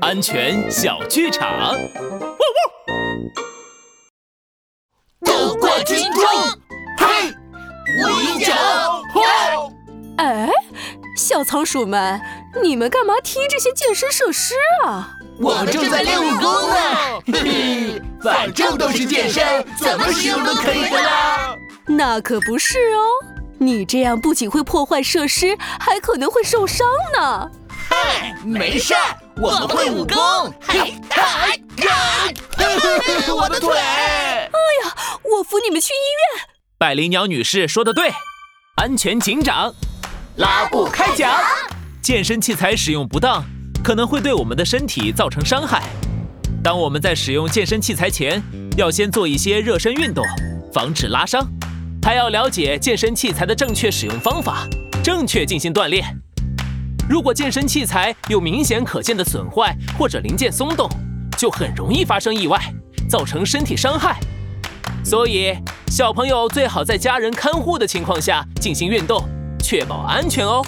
安全小剧场。斗过军装，嘿，我赢奖！哎，小仓鼠们，你们干嘛踢这些健身设施啊？我们正在练武功呢。嘿嘿，反正都是健身，怎么使用都可以的啦。那可不是哦，你这样不仅会破坏设施，还可能会受伤呢。嗨，没事儿，我们会武功。嘿，嗨，我的腿！哎呀，我扶你们去医院。百灵鸟女士说的对，安全警长，拉布开讲。健身器材使用不当，可能会对我们的身体造成伤害。当我们在使用健身器材前，要先做一些热身运动，防止拉伤，还要了解健身器材的正确使用方法，正确进行锻炼。如果健身器材有明显可见的损坏或者零件松动，就很容易发生意外，造成身体伤害。所以，小朋友最好在家人看护的情况下进行运动，确保安全哦。